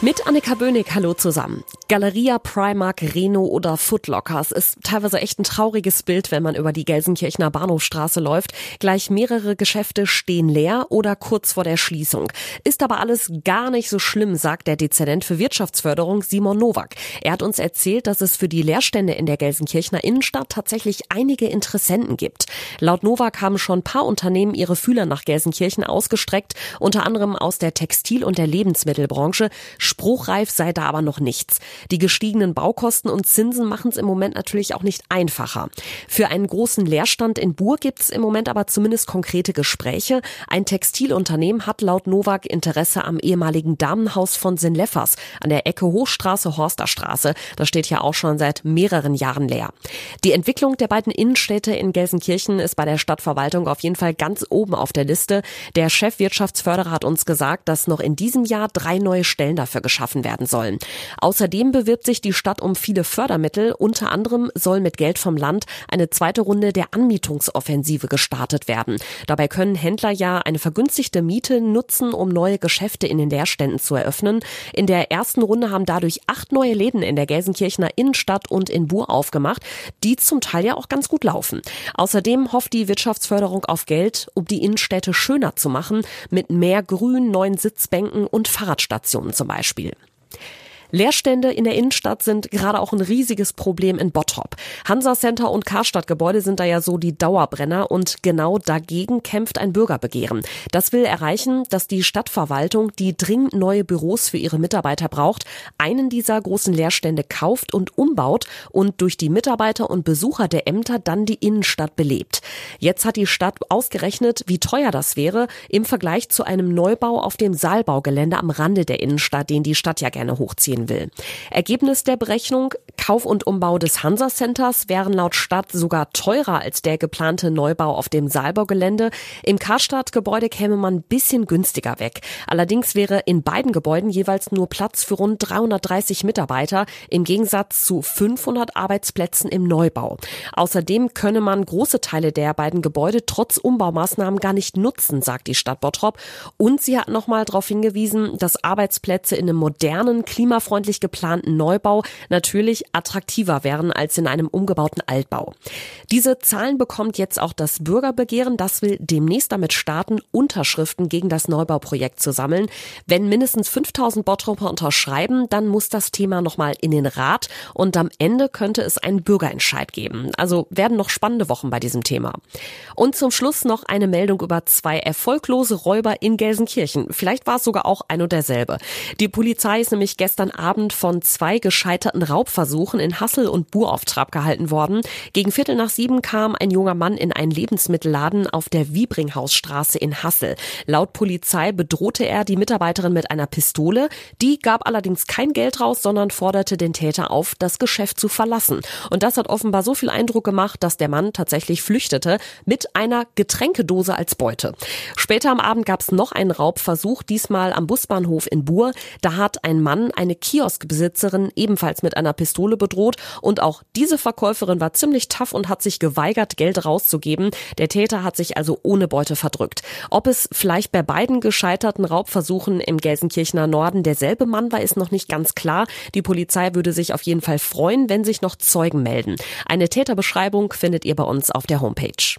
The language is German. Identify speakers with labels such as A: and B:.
A: Mit Annika Böhnig, hallo zusammen. Galeria, Primark, Reno oder Footlockers ist teilweise echt ein trauriges Bild, wenn man über die Gelsenkirchener Bahnhofstraße läuft. Gleich mehrere Geschäfte stehen leer oder kurz vor der Schließung. Ist aber alles gar nicht so schlimm, sagt der Dezernent für Wirtschaftsförderung Simon Nowak. Er hat uns erzählt, dass es für die Leerstände in der Gelsenkirchener Innenstadt tatsächlich einige Interessenten gibt. Laut Nowak haben schon ein paar Unternehmen ihre Fühler nach Gelsenkirchen ausgestreckt, unter anderem aus der Textil- und der Lebensmittelbranche. Spruchreif sei da aber noch nichts. Die gestiegenen Baukosten und Zinsen machen es im Moment natürlich auch nicht einfacher. Für einen großen Leerstand in Bur gibt es im Moment aber zumindest konkrete Gespräche. Ein Textilunternehmen hat laut Novak Interesse am ehemaligen Damenhaus von Sinleffers an der Ecke Hochstraße, Horsterstraße. Das steht ja auch schon seit mehreren Jahren leer. Die Entwicklung der beiden Innenstädte in Gelsenkirchen ist bei der Stadtverwaltung auf jeden Fall ganz oben auf der Liste. Der Chefwirtschaftsförderer hat uns gesagt, dass noch in diesem Jahr drei neue Stellen dafür dafür geschaffen werden sollen. Außerdem bewirbt sich die Stadt um viele Fördermittel. Unter anderem soll mit Geld vom Land eine zweite Runde der Anmietungsoffensive gestartet werden. Dabei können Händler ja eine vergünstigte Miete nutzen, um neue Geschäfte in den Leerständen zu eröffnen. In der ersten Runde haben dadurch acht neue Läden in der Gelsenkirchener Innenstadt und in Bur aufgemacht, die zum Teil ja auch ganz gut laufen. Außerdem hofft die Wirtschaftsförderung auf Geld, um die Innenstädte schöner zu machen, mit mehr Grün, neuen Sitzbänken und Fahrradstationen zum Beispiel. Beispiel. Leerstände in der Innenstadt sind gerade auch ein riesiges Problem in Bottrop. Hansa Center und Karstadt-Gebäude sind da ja so die Dauerbrenner und genau dagegen kämpft ein Bürgerbegehren. Das will erreichen, dass die Stadtverwaltung, die dringend neue Büros für ihre Mitarbeiter braucht, einen dieser großen Leerstände kauft und umbaut und durch die Mitarbeiter und Besucher der Ämter dann die Innenstadt belebt. Jetzt hat die Stadt ausgerechnet, wie teuer das wäre im Vergleich zu einem Neubau auf dem Saalbaugelände am Rande der Innenstadt, den die Stadt ja gerne hochziehen gehen will. Ergebnis der Berechnung, Kauf und Umbau des Hansa Centers wären laut Stadt sogar teurer als der geplante Neubau auf dem Saalbaugelände. Im Karstadt-Gebäude käme man bisschen günstiger weg. Allerdings wäre in beiden Gebäuden jeweils nur Platz für rund 330 Mitarbeiter im Gegensatz zu 500 Arbeitsplätzen im Neubau. Außerdem könne man große Teile der beiden Gebäude trotz Umbaumaßnahmen gar nicht nutzen, sagt die Stadt Bottrop. Und sie hat nochmal darauf hingewiesen, dass Arbeitsplätze in einem modernen, klimafreundlichen klimafreundlich geplanten Neubau natürlich attraktiver wären als in einem umgebauten Altbau. Diese Zahlen bekommt jetzt auch das Bürgerbegehren. Das will demnächst damit starten, Unterschriften gegen das Neubauprojekt zu sammeln. Wenn mindestens 5000 Bottroper unterschreiben, dann muss das Thema nochmal in den Rat und am Ende könnte es einen Bürgerentscheid geben. Also werden noch spannende Wochen bei diesem Thema. Und zum Schluss noch eine Meldung über zwei erfolglose Räuber in Gelsenkirchen. Vielleicht war es sogar auch ein und derselbe. Die Polizei ist nämlich gestern Abend von zwei gescheiterten Raubversuchen in Hassel und Bur auf Trab gehalten worden. Gegen Viertel nach sieben kam ein junger Mann in einen Lebensmittelladen auf der Wiebringhausstraße in Hassel. Laut Polizei bedrohte er die Mitarbeiterin mit einer Pistole. Die gab allerdings kein Geld raus, sondern forderte den Täter auf, das Geschäft zu verlassen. Und das hat offenbar so viel Eindruck gemacht, dass der Mann tatsächlich flüchtete mit einer Getränkedose als Beute. Später am Abend gab es noch einen Raubversuch, diesmal am Busbahnhof in Bur. Da hat ein Mann eine Kioskbesitzerin ebenfalls mit einer Pistole bedroht und auch diese Verkäuferin war ziemlich tough und hat sich geweigert, Geld rauszugeben. Der Täter hat sich also ohne Beute verdrückt. Ob es vielleicht bei beiden gescheiterten Raubversuchen im Gelsenkirchener Norden derselbe Mann war, ist noch nicht ganz klar. Die Polizei würde sich auf jeden Fall freuen, wenn sich noch Zeugen melden. Eine Täterbeschreibung findet ihr bei uns auf der Homepage.